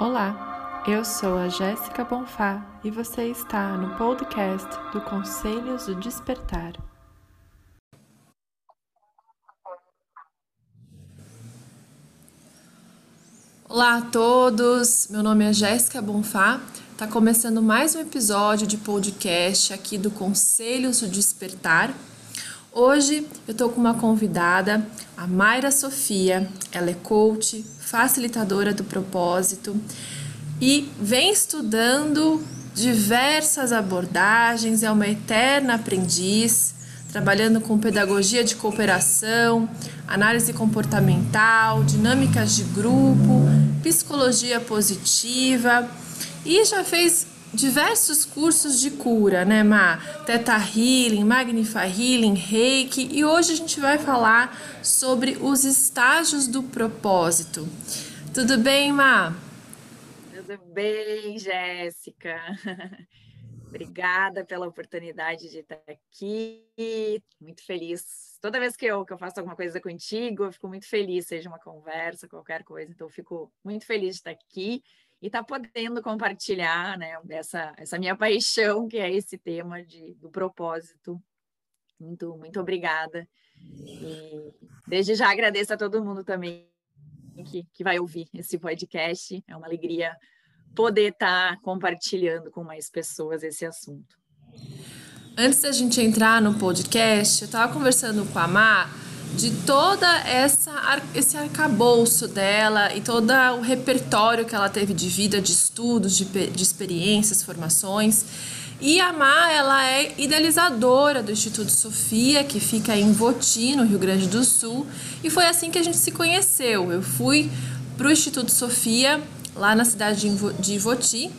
Olá, eu sou a Jéssica Bonfá e você está no podcast do Conselhos do Despertar. Olá a todos, meu nome é Jéssica Bonfá. Está começando mais um episódio de podcast aqui do Conselhos do Despertar. Hoje eu estou com uma convidada, a Mayra Sofia. Ela é coach, facilitadora do propósito e vem estudando diversas abordagens, é uma eterna aprendiz, trabalhando com pedagogia de cooperação, análise comportamental, dinâmicas de grupo, psicologia positiva e já fez diversos cursos de cura, né, Ma? Teta Healing, Magnify Healing, Reiki, e hoje a gente vai falar sobre os estágios do propósito. Tudo bem, Ma? Tudo bem, Jéssica. Obrigada pela oportunidade de estar aqui. Muito feliz. Toda vez que eu, que eu faço alguma coisa contigo, eu fico muito feliz, seja uma conversa, qualquer coisa. Então, eu fico muito feliz de estar aqui e tá podendo compartilhar né, essa, essa minha paixão, que é esse tema de, do propósito. Muito, muito obrigada. E desde já agradeço a todo mundo também que, que vai ouvir esse podcast. É uma alegria poder estar tá compartilhando com mais pessoas esse assunto. Antes da gente entrar no podcast, eu estava conversando com a Mar de toda essa esse arcabouço dela e todo o repertório que ela teve de vida, de estudos, de, de experiências, formações. E a Má, ela é idealizadora do Instituto Sofia, que fica em Voti, no Rio Grande do Sul, e foi assim que a gente se conheceu. Eu fui para o Instituto Sofia, lá na cidade de Voti,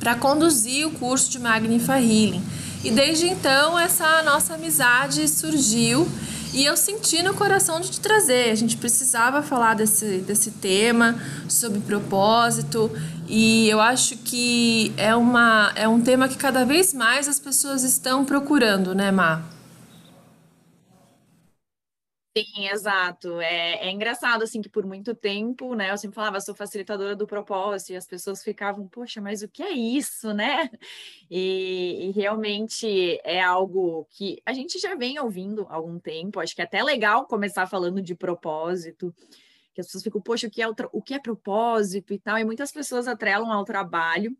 para conduzir o curso de Magnifa Healing. E desde então essa nossa amizade surgiu e eu senti no coração de te trazer. A gente precisava falar desse, desse tema, sobre propósito. E eu acho que é, uma, é um tema que cada vez mais as pessoas estão procurando, né, Má? Sim, exato. É, é engraçado, assim, que por muito tempo, né, eu sempre falava, sou facilitadora do propósito, e as pessoas ficavam, poxa, mas o que é isso, né? E, e realmente é algo que a gente já vem ouvindo há algum tempo, acho que é até legal começar falando de propósito, que as pessoas ficam, poxa, o que é, o, o que é propósito e tal, e muitas pessoas atrelam ao trabalho,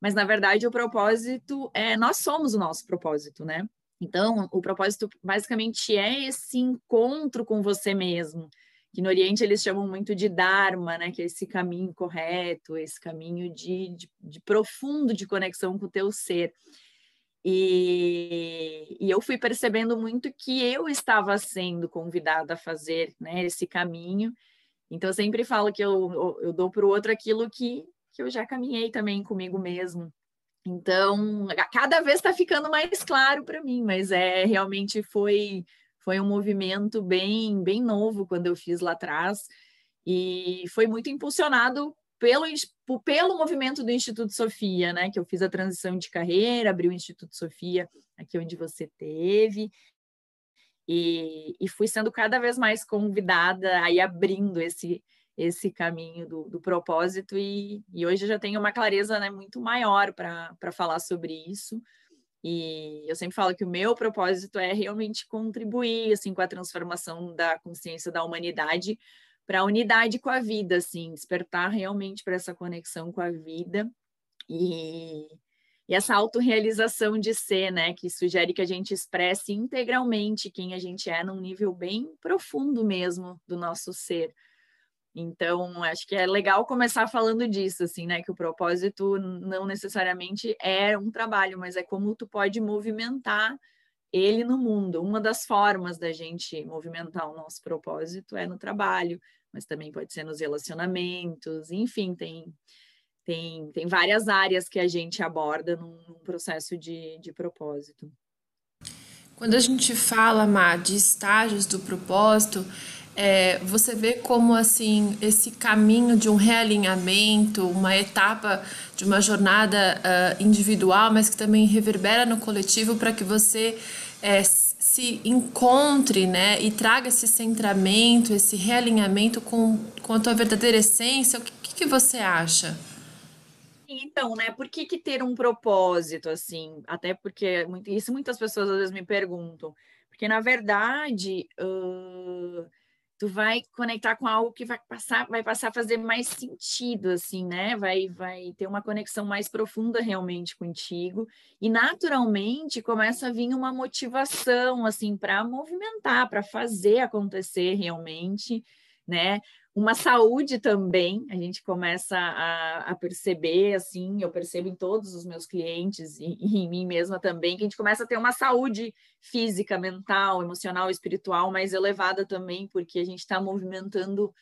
mas na verdade o propósito é nós somos o nosso propósito, né? Então, o propósito basicamente é esse encontro com você mesmo, que no Oriente eles chamam muito de Dharma, né? Que é esse caminho correto, esse caminho de, de, de profundo de conexão com o teu ser. E, e, eu fui percebendo muito que eu estava sendo convidada a fazer né, esse caminho. Então, eu sempre falo que eu, eu, dou para o outro aquilo que, que eu já caminhei também comigo mesmo. Então, cada vez está ficando mais claro para mim, mas é realmente foi foi um movimento bem bem novo quando eu fiz lá atrás e foi muito impulsionado pelo pelo movimento do Instituto Sofia, né? Que eu fiz a transição de carreira, abri o Instituto Sofia aqui onde você teve e, e fui sendo cada vez mais convidada aí abrindo esse esse caminho do, do propósito e, e, hoje eu já tenho uma clareza né, muito maior para falar sobre isso. E eu sempre falo que o meu propósito é realmente contribuir assim com a transformação da consciência da humanidade para a unidade com a vida, assim, despertar realmente para essa conexão com a vida e, e essa autorrealização de ser, né, que sugere que a gente expresse integralmente quem a gente é num nível bem profundo mesmo do nosso ser então, acho que é legal começar falando disso, assim, né? Que o propósito não necessariamente é um trabalho, mas é como tu pode movimentar ele no mundo. Uma das formas da gente movimentar o nosso propósito é no trabalho, mas também pode ser nos relacionamentos, enfim, tem, tem, tem várias áreas que a gente aborda num, num processo de, de propósito. Quando a gente fala, Má, de estágios do propósito, é, você vê como assim esse caminho de um realinhamento, uma etapa de uma jornada uh, individual, mas que também reverbera no coletivo para que você é, se encontre né, e traga esse centramento, esse realinhamento com, com a tua verdadeira essência. O que, que, você acha? Então, né, por que, que ter um propósito, assim? Até porque isso muitas pessoas às vezes me perguntam. Porque, na verdade, uh, tu vai conectar com algo que vai passar, vai passar a fazer mais sentido, assim, né? Vai, vai ter uma conexão mais profunda realmente contigo. E naturalmente começa a vir uma motivação, assim, para movimentar, para fazer acontecer realmente, né? Uma saúde também, a gente começa a, a, perceber, assim, eu percebo em todos os meus clientes e, e, em mim mesma também, que a gente começa a ter uma saúde física, mental, emocional, espiritual mais elevada também, porque a gente está movimentando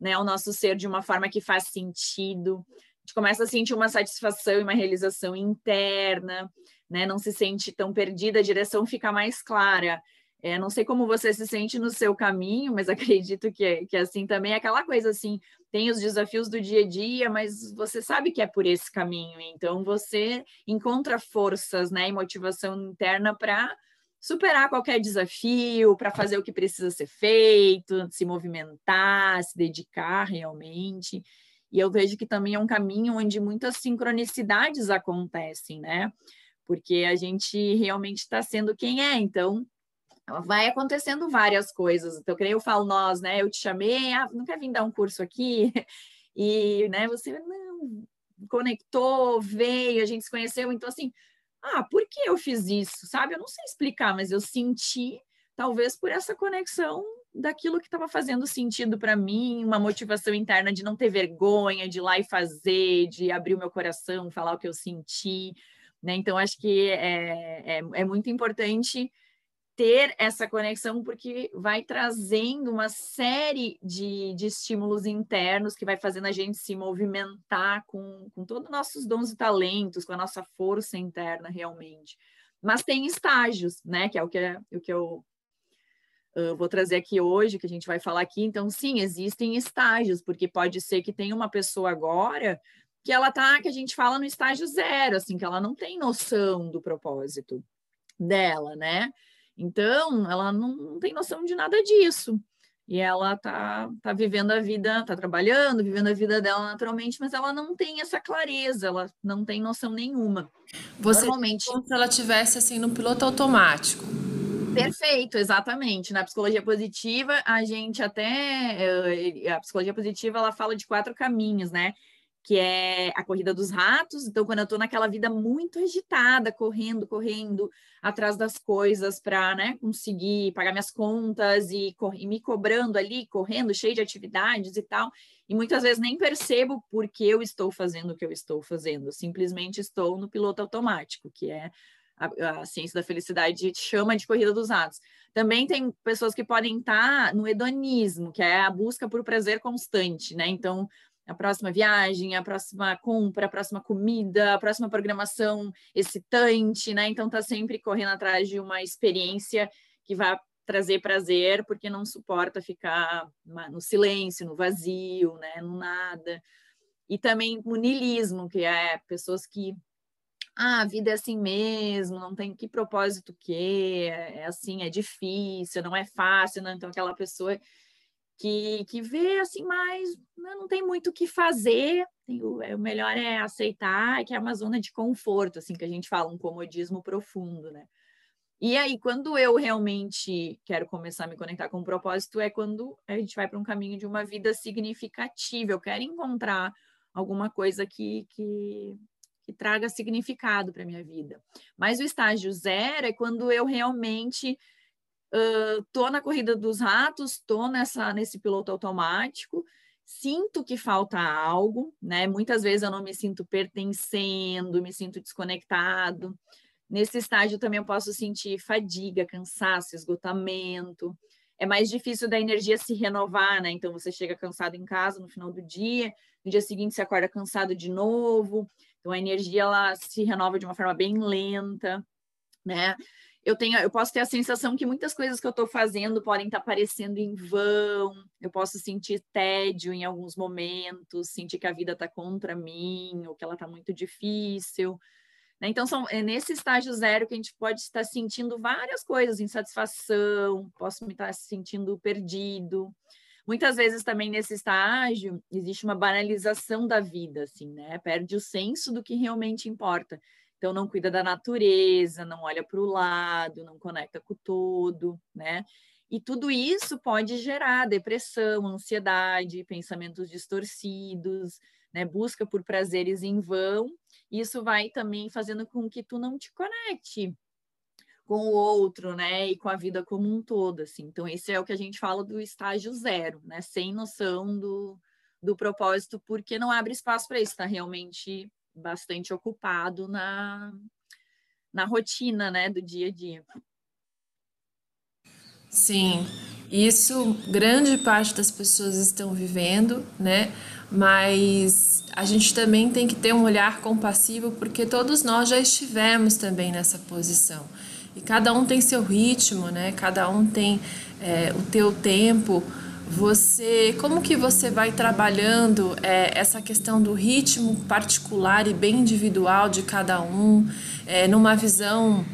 né, o nosso ser de uma forma que faz sentido, a gente começa a sentir uma satisfação e uma realização interna, né, não se sente tão perdida, a direção fica mais clara, é, não sei como você se sente no seu caminho, mas acredito que, que assim também é aquela coisa assim, tem os desafios do dia a dia, mas você sabe que é por esse caminho, então você encontra forças né, e motivação interna para superar qualquer desafio, para fazer o que precisa ser feito, se movimentar, se dedicar realmente. E eu vejo que também é um caminho onde muitas sincronicidades acontecem, né? Porque a gente realmente está sendo quem é, então vai acontecendo várias coisas. Então, que eu falo nós, né? Eu te chamei, ah, não quer vir dar um curso aqui? E, né, você não conectou, veio, a gente se conheceu, então assim, ah, por que eu fiz isso? Sabe? Eu não sei explicar, mas eu senti, talvez por essa conexão daquilo que estava fazendo sentido para mim, uma motivação interna de não ter vergonha, de ir lá e fazer, de abrir o meu coração, falar o que eu senti, né? Então, acho que é, é, é muito importante ter essa conexão, porque vai trazendo uma série de, de estímulos internos que vai fazendo a gente se movimentar com, com todos os nossos dons e talentos, com a nossa força interna realmente. Mas tem estágios, né? Que é o que, é, o que eu uh, vou trazer aqui hoje, que a gente vai falar aqui. Então, sim, existem estágios, porque pode ser que tenha uma pessoa agora que ela tá, que a gente fala no estágio zero, assim, que ela não tem noção do propósito dela, né? Então, ela não tem noção de nada disso. E ela tá, tá vivendo a vida, tá trabalhando, vivendo a vida dela naturalmente, mas ela não tem essa clareza, ela não tem noção nenhuma. Você Normalmente, como se ela tivesse assim no piloto automático. Perfeito, exatamente. Na psicologia positiva, a gente até eh, a psicologia positiva ela fala de quatro caminhos, né? Que é a corrida dos ratos. Então, quando eu estou naquela vida muito agitada, correndo, correndo atrás das coisas para né, conseguir pagar minhas contas e, e, me cobrando ali, correndo, cheio de atividades e tal, e muitas vezes nem percebo por que eu estou fazendo o que eu estou fazendo, simplesmente estou no piloto automático, que é a, a ciência da felicidade chama de corrida dos ratos. Também tem pessoas que podem estar no hedonismo, que é a busca por prazer constante, né? Então, a próxima viagem, a próxima compra, a próxima comida, a próxima programação excitante, né? Então tá sempre correndo atrás de uma experiência que vai trazer prazer, porque não suporta ficar no silêncio, no vazio, né? No nada. E também o niilismo, que é pessoas que ah, a vida é assim mesmo, não tem que propósito que é, é assim, é difícil, não é fácil, né? Então aquela pessoa que, que vê assim mais, né, não tem muito o que fazer, o, é, o melhor é aceitar, que é uma zona de conforto, assim, que a gente fala, um comodismo profundo, né? E aí, quando eu realmente quero começar a me conectar com o propósito, é quando a gente vai para um caminho de uma vida significativa. Eu quero encontrar alguma coisa que, que, que traga significado para minha vida. Mas o estágio zero é quando eu realmente uh, na corrida dos ratos, tô nessa nesse piloto automático, sinto que falta algo, né? Muitas vezes eu não me sinto pertencendo, me sinto desconectado. Nesse estágio também eu posso sentir fadiga, cansaço, esgotamento. É mais difícil da energia se renovar, né? Então você chega cansado em casa no final do dia, no dia seguinte você acorda cansado de novo. Então a energia ela se renova de uma forma bem lenta, né? Eu tenho, eu posso ter a sensação que muitas coisas que eu estou fazendo podem estar tá parecendo em vão, eu posso sentir tédio em alguns momentos, sentir que a vida está contra mim, ou que ela está muito difícil. Né? Então, são, é nesse estágio zero que a gente pode estar sentindo várias coisas, insatisfação, posso me estar sentindo perdido. muitas vezes também nesse estágio existe uma banalização da vida, assim, né? Perde o senso do que realmente importa. Então, não cuida da natureza, não olha para o lado, não conecta com o todo, né? E tudo isso pode gerar depressão, ansiedade, pensamentos distorcidos, né? Busca por prazeres em vão. Isso vai também fazendo com que tu não te conecte com o outro, né? E com a vida como um todo, assim. Então, esse é o que a gente fala do estágio zero, né? Sem noção do, do propósito, porque não abre espaço para isso, está realmente bastante ocupado na, na rotina, né, do dia a dia. Sim, isso grande parte das pessoas estão vivendo, né? Mas a gente também tem que ter um olhar compassivo, porque todos nós já estivemos também nessa posição. E cada um tem seu ritmo, né? Cada um tem é, o teu tempo você, como que você vai trabalhando é, essa questão do ritmo particular e bem individual de cada um, é, numa visão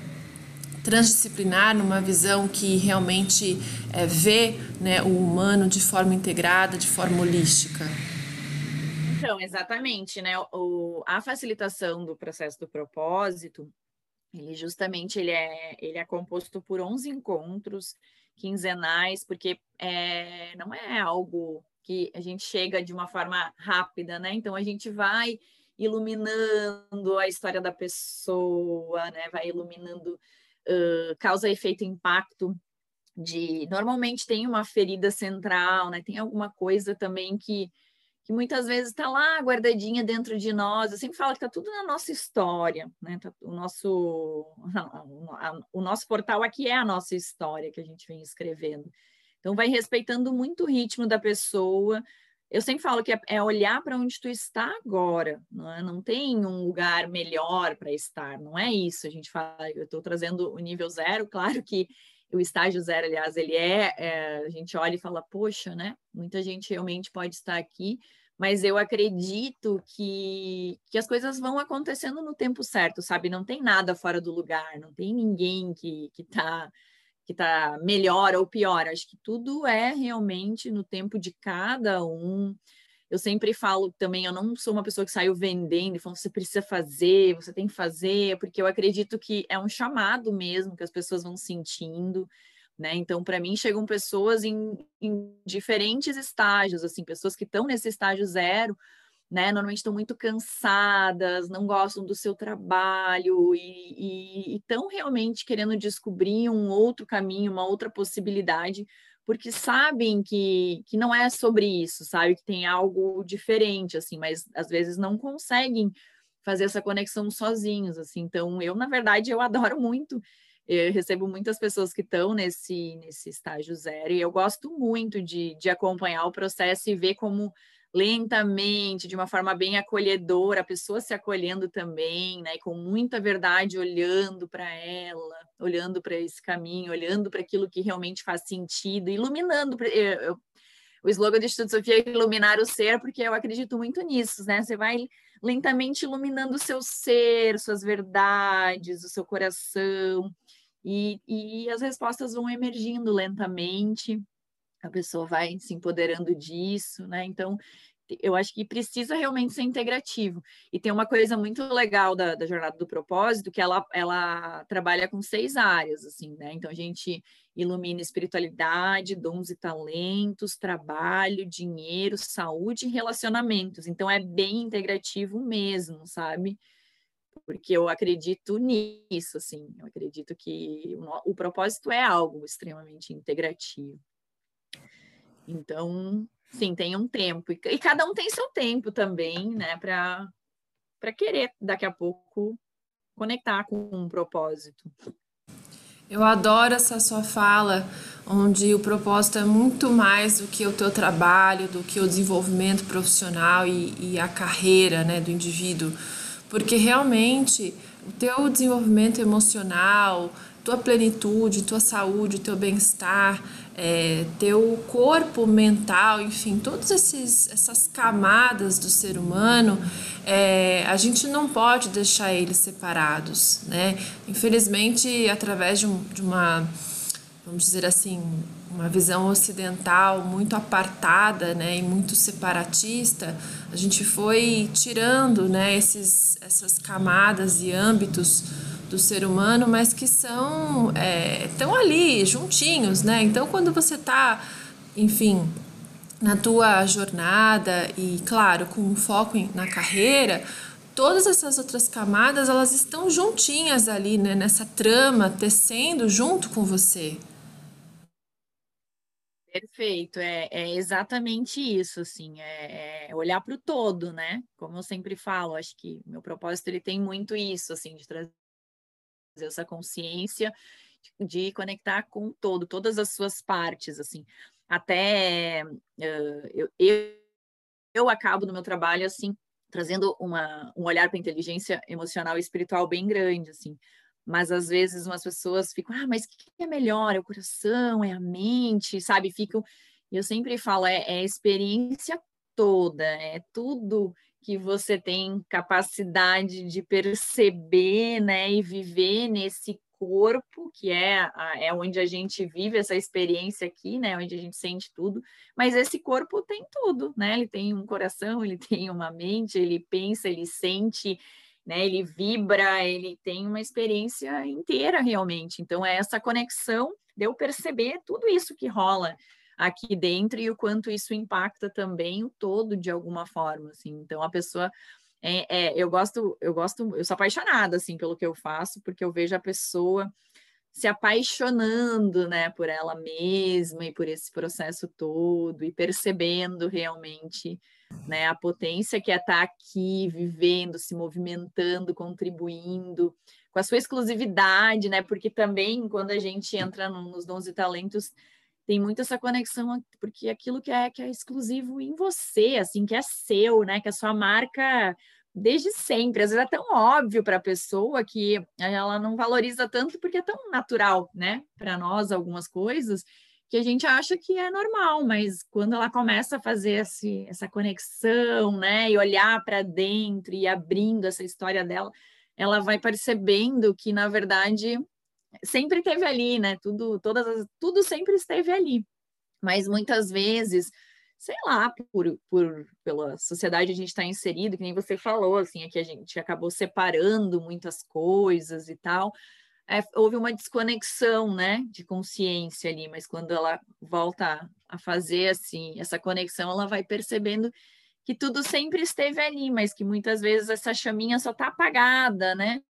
transdisciplinar, numa visão que realmente é, vê né, o humano de forma integrada, de forma holística? Então, exatamente, né? O, a facilitação do processo do propósito, ele justamente ele é, ele é composto por 11 encontros quinzenais, porque é, não é algo que a gente chega de uma forma rápida, né? Então a gente vai iluminando a história da pessoa, né? Vai iluminando uh, causa, efeito, impacto de normalmente tem uma ferida central, né? Tem alguma coisa também que que muitas vezes está lá guardadinha dentro de nós. Eu sempre falo que está tudo na nossa história, né? Tá, o, nosso, o nosso portal aqui é a nossa história que a gente vem escrevendo. Então, vai respeitando muito o ritmo da pessoa. Eu sempre falo que é, é olhar para onde tu está agora, não, é? não tem um lugar melhor para estar, não é isso. A gente fala, eu estou trazendo o nível zero, claro que o estágio zero, aliás, ele é, é, a gente olha e fala, poxa, né? Muita gente realmente pode estar aqui, mas eu acredito que, que as coisas vão acontecendo no tempo certo, sabe? Não tem nada fora do lugar, não tem ninguém que que está que tá melhor ou pior. Acho que tudo é realmente no tempo de cada um. Eu sempre falo também, eu não sou uma pessoa que saiu vendendo e falando, você precisa fazer, você tem que fazer, porque eu acredito que é um chamado mesmo que as pessoas vão sentindo, né? Então, para mim, chegam pessoas em, em diferentes estágios, assim, pessoas que estão nesse estágio zero, né? Normalmente estão muito cansadas, não gostam do seu trabalho e estão realmente querendo descobrir um outro caminho, uma outra possibilidade porque sabem que, que não é sobre isso, sabe? Que tem algo diferente, assim, mas às vezes não conseguem fazer essa conexão sozinhos, assim. Então, eu, na verdade, eu adoro muito. Eu recebo muitas pessoas que estão nesse, nesse estágio zero e eu gosto muito de, de acompanhar o processo e ver como lentamente, de uma forma bem acolhedora, a pessoa se acolhendo também, né, com muita verdade, olhando para ela, olhando para esse caminho, olhando para aquilo que realmente faz sentido, iluminando. Eu, eu, o slogan do Instituto Sofia é iluminar o ser, porque eu acredito muito nisso, né? Você vai lentamente iluminando o seu ser, suas verdades, o seu coração, e, e as respostas vão emergindo lentamente a pessoa vai se empoderando disso, né? Então, eu acho que precisa realmente ser integrativo. E tem uma coisa muito legal da, da jornada do propósito, que ela, ela trabalha com seis áreas, assim, né? Então, a gente ilumina espiritualidade, dons e talentos, trabalho, dinheiro, saúde e relacionamentos. Então, é bem integrativo mesmo, sabe? Porque eu acredito nisso, assim. Eu acredito que o, o propósito é algo extremamente integrativo. Então, sim, tem um tempo. E, cada um tem seu tempo também, né, para querer daqui a pouco conectar com um propósito. Eu adoro essa sua fala, onde o propósito é muito mais do que o teu trabalho, do que o desenvolvimento profissional e, e a carreira né, do indivíduo. Porque realmente o teu desenvolvimento emocional, tua plenitude, tua saúde, teu bem-estar, é, teu corpo mental, enfim, todas essas camadas do ser humano, é, a gente não pode deixar eles separados, né? Infelizmente, através de, um, de uma, vamos dizer assim, um uma visão ocidental muito apartada né, e muito separatista, a gente foi tirando né, esses, essas camadas e âmbitos do ser humano, mas que são é, ali juntinhos, né? Então, quando você está, enfim, na tua jornada e, claro, com um foco na carreira, todas essas outras camadas elas estão juntinhas ali, né? Nessa trama, tecendo junto com você. Perfeito, é, é exatamente isso, assim, é, é olhar para o todo, né? Como eu sempre falo, acho que meu propósito ele tem muito isso, assim, de trazer essa consciência, de, conectar com o todo, todas as suas partes, assim. Até uh, eu, eu, eu acabo no meu trabalho, assim, trazendo uma, um olhar para a inteligência emocional e espiritual bem grande, assim mas às vezes umas pessoas ficam, ah, mas o que é melhor? É o coração, é a mente, sabe? Ficam. Eu sempre falo, é, é a experiência toda, é tudo que você tem capacidade de perceber, né, e viver nesse corpo, que é, é onde a gente vive essa experiência aqui, né, onde a gente sente tudo, mas esse corpo tem tudo, né, ele tem um coração, ele tem uma mente, ele pensa, ele sente, né? Ele vibra, ele tem uma experiência inteira realmente. Então é essa conexão de eu perceber tudo isso que rola aqui dentro e o quanto isso impacta também o todo de alguma forma, assim. Então a pessoa é, é, eu gosto, eu gosto, eu sou apaixonada assim pelo que eu faço, porque eu vejo a pessoa se apaixonando, né, por ela mesma e por esse processo todo e percebendo realmente né? A potência que é estar tá aqui, vivendo, se movimentando, contribuindo, com a sua exclusividade, né? Porque também quando a gente entra no, nos dons e talentos, tem muito essa conexão, porque aquilo que é, que é exclusivo em você, assim, que é seu, né? Que é sua marca desde sempre. Às vezes é tão óbvio para a pessoa que ela não valoriza tanto porque é tão natural, né? Para nós, algumas coisas que a gente acha que é normal, mas quando ela começa a fazer esse, essa conexão, né, e olhar para dentro e abrindo essa história dela, ela vai percebendo que na verdade sempre esteve ali, né? Tudo, todas as, tudo sempre esteve ali, mas muitas vezes sei lá, por, por pela sociedade a gente está inserido, que nem você falou, assim, é que a gente acabou separando muitas coisas e tal é, houve uma desconexão, né, de consciência ali, mas quando ela volta a fazer assim essa conexão, ela vai percebendo que tudo sempre esteve ali, mas que muitas vezes essa chaminha só está apagada, né?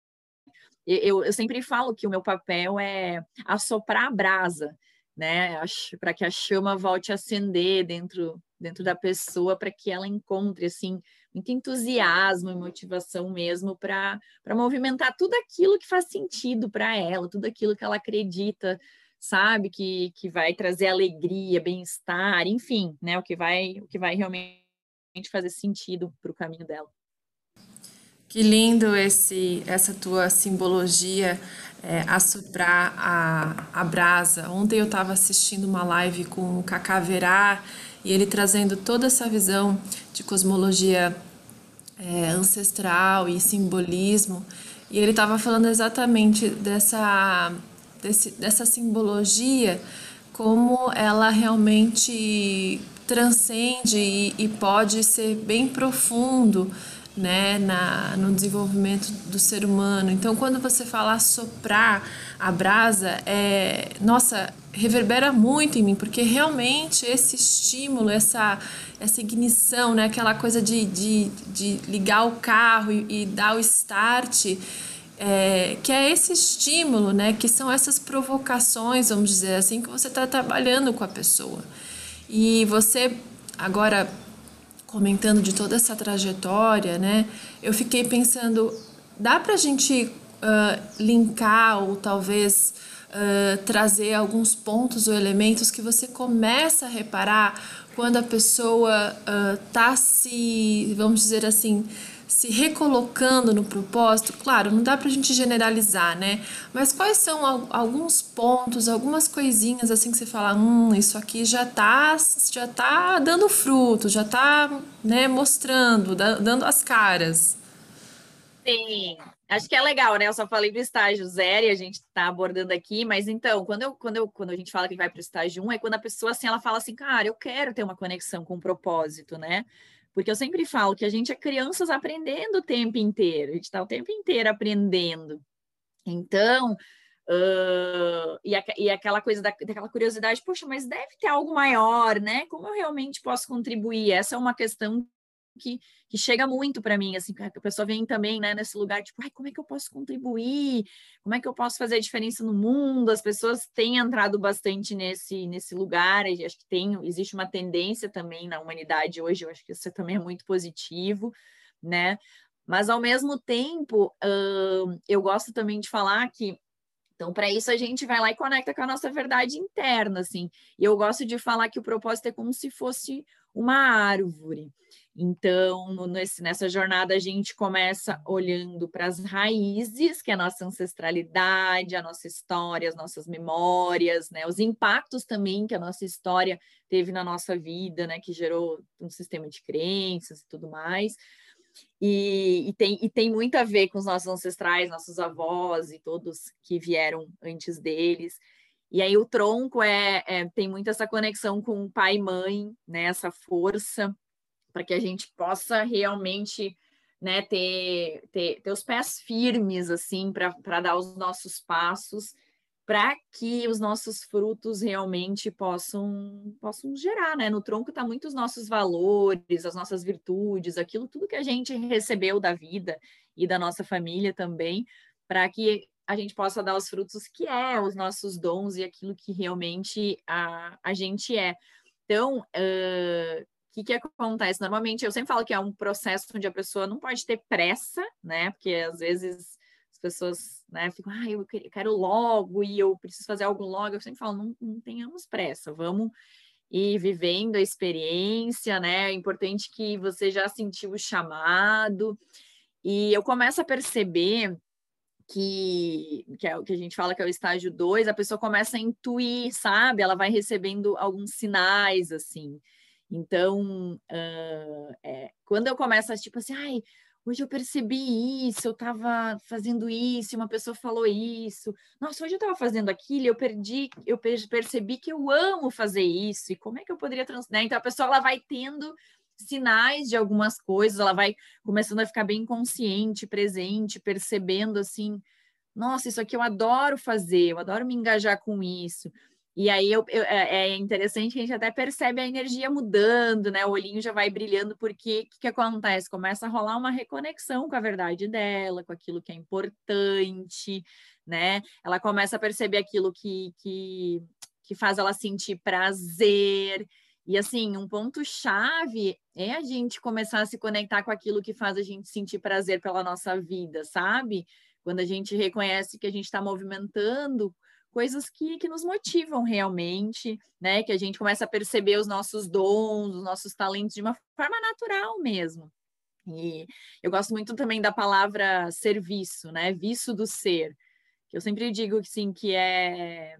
Eu, eu sempre falo que o meu papel é assoprar a brasa, né? Para que a chama volte a acender dentro dentro da pessoa, para que ela encontre assim muito entusiasmo e motivação mesmo para movimentar tudo aquilo que faz sentido para ela, tudo aquilo que ela acredita, sabe, que, que vai trazer alegria, bem-estar, enfim, né, o que vai o que vai realmente fazer sentido para o caminho dela. Que lindo esse essa tua simbologia é, assoprar a, a brasa. Ontem eu estava assistindo uma live com o Cacá Verá e ele trazendo toda essa visão de cosmologia é, ancestral e simbolismo. E ele estava falando exatamente dessa, desse, dessa simbologia, como ela realmente transcende e, e pode ser bem profundo né, na, no desenvolvimento do ser humano. Então, quando você fala soprar a brasa, é, nossa, reverbera muito em mim, porque realmente esse estímulo, essa, essa ignição, né, aquela coisa de, de, de ligar o carro e, e dar o start, é, que é esse estímulo, né, que são essas provocações, vamos dizer assim, que você está trabalhando com a pessoa. E você, agora comentando de toda essa trajetória, né, eu fiquei pensando, dá para a gente uh, linkar ou talvez uh, trazer alguns pontos ou elementos que você começa a reparar quando a pessoa uh, se, vamos dizer assim, se recolocando no propósito, claro, não dá para a gente generalizar, né? Mas quais são alguns pontos, algumas coisinhas assim que você fala, hum, isso aqui já tá, já tá dando fruto, já tá, né, mostrando, dando as caras. Sim, Acho que é legal, né? Eu só falei do estágio zero e a gente está abordando aqui, mas então, quando, eu, quando, eu, quando a gente fala que vai para o estágio um, é quando a pessoa assim, ela fala assim, cara, eu quero ter uma conexão com o propósito, né? Porque eu sempre falo que a gente é crianças aprendendo o tempo inteiro, a gente está o tempo inteiro aprendendo. Então, uh, e, a, e aquela coisa da, daquela curiosidade, poxa, mas deve ter algo maior, né? Como eu realmente posso contribuir? Essa é uma questão que, que chega muito para mim, assim, a pessoa vem também, né, nesse lugar, tipo, ai, como é que eu posso contribuir? Como é que eu posso fazer a diferença no mundo? As pessoas têm entrado bastante nesse, nesse lugar, acho que tem, existe uma tendência também na humanidade hoje, eu acho que isso também é muito positivo, né? Mas, ao mesmo tempo, uh, eu gosto também de falar que então, para isso, a gente vai lá e conecta com a nossa verdade interna, assim. E eu gosto de falar que o propósito é como se fosse uma árvore. Então, nesse, nessa jornada, a gente começa olhando para as raízes, que é a nossa ancestralidade, a nossa história, as nossas memórias, né? os impactos também que a nossa história teve na nossa vida, né? que gerou um sistema de crenças e tudo mais. E, e, tem, e tem muito a ver com os nossos ancestrais, nossos avós e todos que vieram antes deles. E aí o tronco é, é tem muito essa conexão com pai e mãe, né? Essa força para que a gente possa realmente né, ter, ter, ter os pés firmes assim para dar os nossos passos para que os nossos frutos realmente possam possam gerar, né? No tronco está muitos nossos valores, as nossas virtudes, aquilo tudo que a gente recebeu da vida e da nossa família também, para que a gente possa dar os frutos que é os nossos dons e aquilo que realmente a, a gente é. Então, uh, que, que acontece? Normalmente, eu sempre falo que é um processo onde a pessoa não pode ter pressa, né? Porque às vezes as pessoas né, ficam, ah, eu quero logo e eu preciso fazer algo logo. Eu sempre falo, não, não tenhamos pressa, vamos ir vivendo a experiência, né? É importante que você já sentiu o chamado. E eu começo a perceber que, que é que a gente fala que é o estágio 2, a pessoa começa a intuir, sabe? Ela vai recebendo alguns sinais, assim. Então, uh, é, quando eu começo a tipo assim, ai, hoje eu percebi isso, eu estava fazendo isso, uma pessoa falou isso, nossa, hoje eu estava fazendo aquilo, eu perdi, eu percebi que eu amo fazer isso, e como é que eu poderia transformar? Né? Então a pessoa ela vai tendo sinais de algumas coisas, ela vai começando a ficar bem consciente, presente, percebendo assim, nossa, isso aqui eu adoro fazer, eu adoro me engajar com isso. E aí eu, eu, é, é interessante que a gente até percebe a energia mudando, né? O olhinho já vai brilhando, porque o que, que acontece? Começa a rolar uma reconexão com a verdade dela, com aquilo que é importante, né? Ela começa a perceber aquilo que, que, que faz ela sentir prazer. E assim, um ponto-chave é a gente começar a se conectar com aquilo que faz a gente sentir prazer pela nossa vida, sabe? Quando a gente reconhece que a gente está movimentando coisas que, que nos motivam realmente, né? Que a gente começa a perceber os nossos dons, os nossos talentos de uma forma natural mesmo. E eu gosto muito também da palavra serviço, né? Viço do ser. Que eu sempre digo que sim, que é,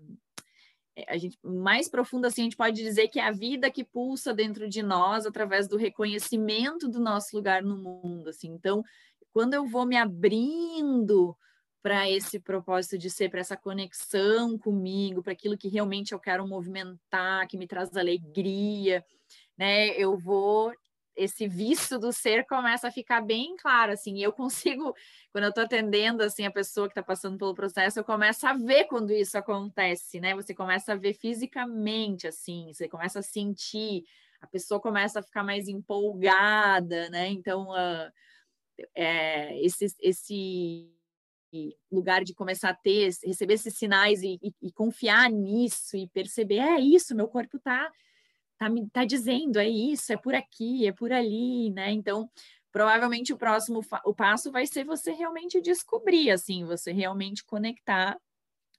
é a gente mais profundo assim a gente pode dizer que é a vida que pulsa dentro de nós através do reconhecimento do nosso lugar no mundo assim então quando eu vou me abrindo para esse propósito de ser, para essa conexão comigo, para aquilo que realmente eu quero movimentar, que me traz alegria, né? Eu vou esse vício do ser começa a ficar bem claro, assim, eu consigo, quando eu estou atendendo, assim, a pessoa que está passando pelo processo, eu começo a ver quando isso acontece, né, você começa a ver fisicamente, assim, você começa a sentir, a pessoa começa a ficar mais empolgada, né, então, uh, é, esse, esse lugar de começar a ter, receber esses sinais e, e, e confiar nisso e perceber, é isso, meu corpo tá, tá me tá dizendo, é isso, é por aqui, é por ali, né? Então, provavelmente o próximo o passo vai ser você realmente descobrir, assim, você realmente conectar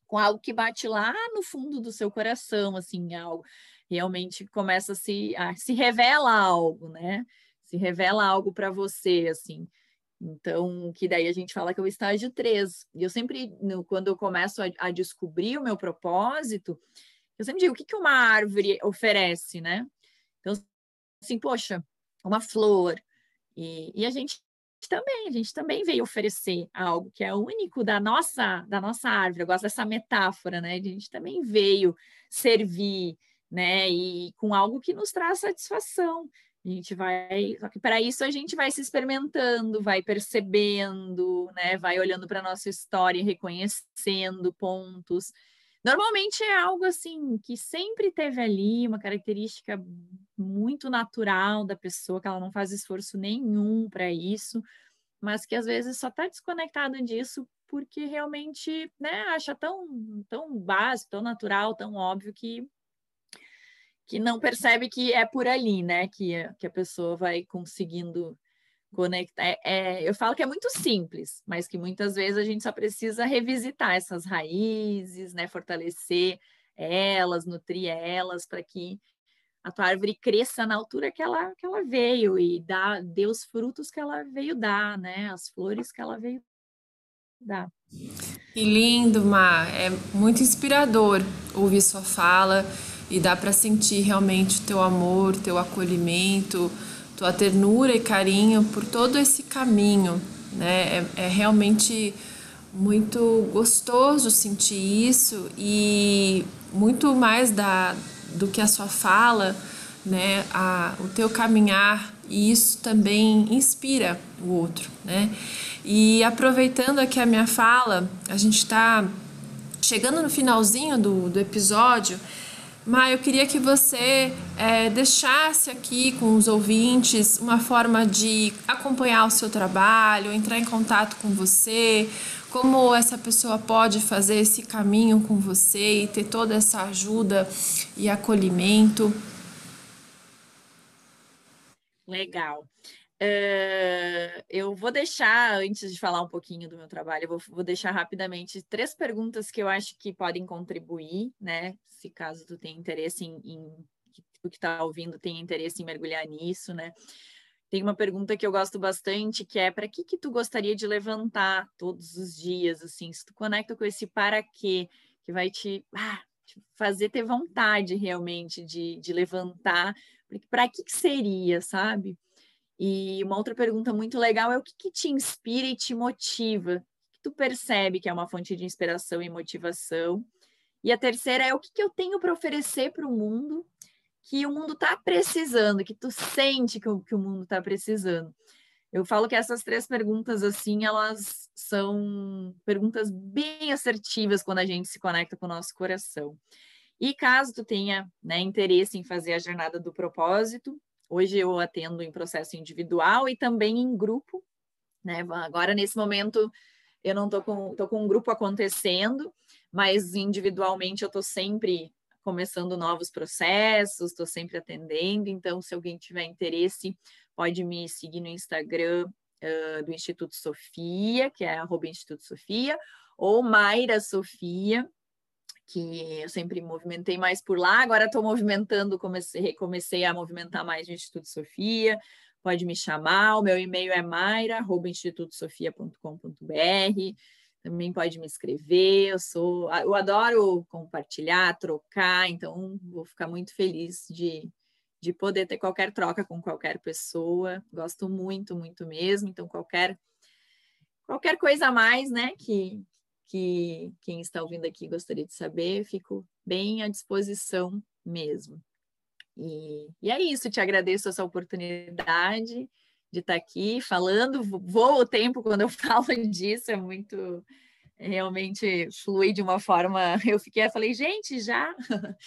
com algo que bate lá no fundo do seu coração, assim, algo realmente começa a se, a, se revela algo, né? Se revela algo para você, assim. Então, que daí a gente fala que é o estágio 3. E eu sempre, no, quando eu começo a, a, descobrir o meu propósito, eu sempre digo, o que, que uma árvore oferece, né? Então, assim, poxa, uma flor. E, e a gente também, a gente também veio oferecer algo que é único da nossa, da nossa árvore. Eu gosto dessa metáfora, né? A gente também veio servir, né? E com algo que nos traz satisfação. A gente vai, só que para isso a gente vai se experimentando, vai percebendo, né? Vai olhando para nossa história, reconhecendo pontos. Normalmente é algo assim que sempre teve ali uma característica muito natural da pessoa, que ela não faz esforço nenhum para isso, mas que às vezes só está desconectado disso porque realmente né, acha tão, tão básico, tão natural, tão óbvio que que não percebe que é por ali, né? Que, que a pessoa vai conseguindo conectar. É, é, eu falo que é muito simples, mas que muitas vezes a gente só precisa revisitar essas raízes, né? Fortalecer elas, nutrir elas, para que a tua árvore cresça na altura que ela, que ela veio e dá, dê os frutos que ela veio dar, né? As flores que ela veio dar. Que lindo, Mar. É muito inspirador ouvir sua fala e dá para sentir realmente o teu amor, teu acolhimento, tua ternura e carinho por todo esse caminho, né? É, é realmente muito gostoso sentir isso e muito mais da, do que a sua fala, né? A, o teu caminhar e isso também inspira o outro, né? E aproveitando aqui a minha fala, a gente está chegando no finalzinho do, do episódio mas eu queria que você é, deixasse aqui com os ouvintes uma forma de acompanhar o seu trabalho, entrar em contato com você, como essa pessoa pode fazer esse caminho com você e ter toda essa ajuda e acolhimento. Legal. Uh, eu vou deixar, antes de falar um pouquinho do meu trabalho, eu vou, vou, deixar rapidamente três perguntas que eu acho que podem contribuir, né? Se caso tu tenha interesse em, em tu que está ouvindo tenha interesse em mergulhar nisso, né? Tem uma pergunta que eu gosto bastante, que é para que que tu gostaria de levantar todos os dias, assim, se tu conecta com esse para quê, que vai te, ah, te fazer ter vontade realmente de, de levantar, para que que seria, sabe? E uma outra pergunta muito legal é o que, que te inspira e te motiva? O que tu percebe que é uma fonte de inspiração e motivação? E a terceira é o que, que eu tenho para oferecer para o mundo que o mundo está precisando, que tu sente que o, que o mundo está precisando. Eu falo que essas três perguntas, assim, elas são perguntas bem assertivas quando a gente se conecta com o nosso coração. E caso tu tenha né, interesse em fazer a jornada do propósito, Hoje eu atendo em processo individual e também em grupo, né? Agora, nesse momento, eu não estou com, tô com um grupo acontecendo, mas individualmente eu estou sempre começando novos processos, estou sempre atendendo. Então, se alguém tiver interesse, pode me seguir no Instagram uh, do Instituto Sofia, que é arroba Instituto Sofia, ou Mayra Sofia, que eu sempre movimentei mais por lá, agora estou movimentando, comecei, comecei a movimentar mais no Instituto Sofia, pode me chamar, o meu e-mail é maira.institutosofia.com.br, também pode me escrever, eu sou, eu adoro compartilhar, trocar, então vou ficar muito feliz de, de poder ter qualquer troca com qualquer pessoa, gosto muito, muito mesmo, então qualquer qualquer coisa a mais, né, que, que quem está ouvindo aqui gostaria de saber, fico bem à disposição mesmo. E, e é isso, te agradeço essa oportunidade de estar aqui falando, voa o tempo quando eu falo disso, é muito, realmente flui de uma forma, eu fiquei, eu falei, gente, já?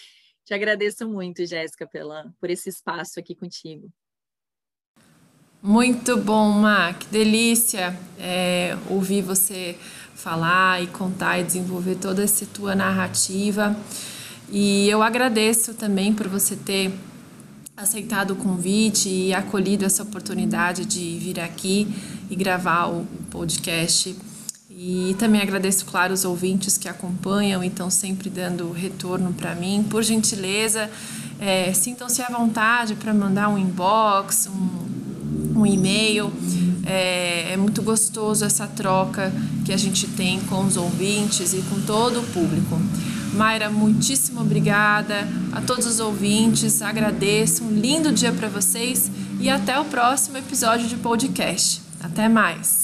Te agradeço muito, Jéssica, pela, por esse espaço aqui contigo. Muito bom, Má, que delícia é, ouvir você falar e contar e desenvolver toda essa tua narrativa. E eu agradeço também por você ter aceitado o convite e acolhido essa oportunidade de vir aqui e gravar o podcast. E também agradeço, claro, os ouvintes que acompanham e estão sempre dando retorno para mim. Por gentileza, é, sintam-se à vontade para mandar um inbox, um, um e-mail. É, é, muito gostoso essa troca que a gente tem com os ouvintes e com todo o público. Mayra, muitíssimo obrigada a todos os ouvintes, agradeço, um lindo dia para vocês e até o próximo episódio de podcast. Até mais!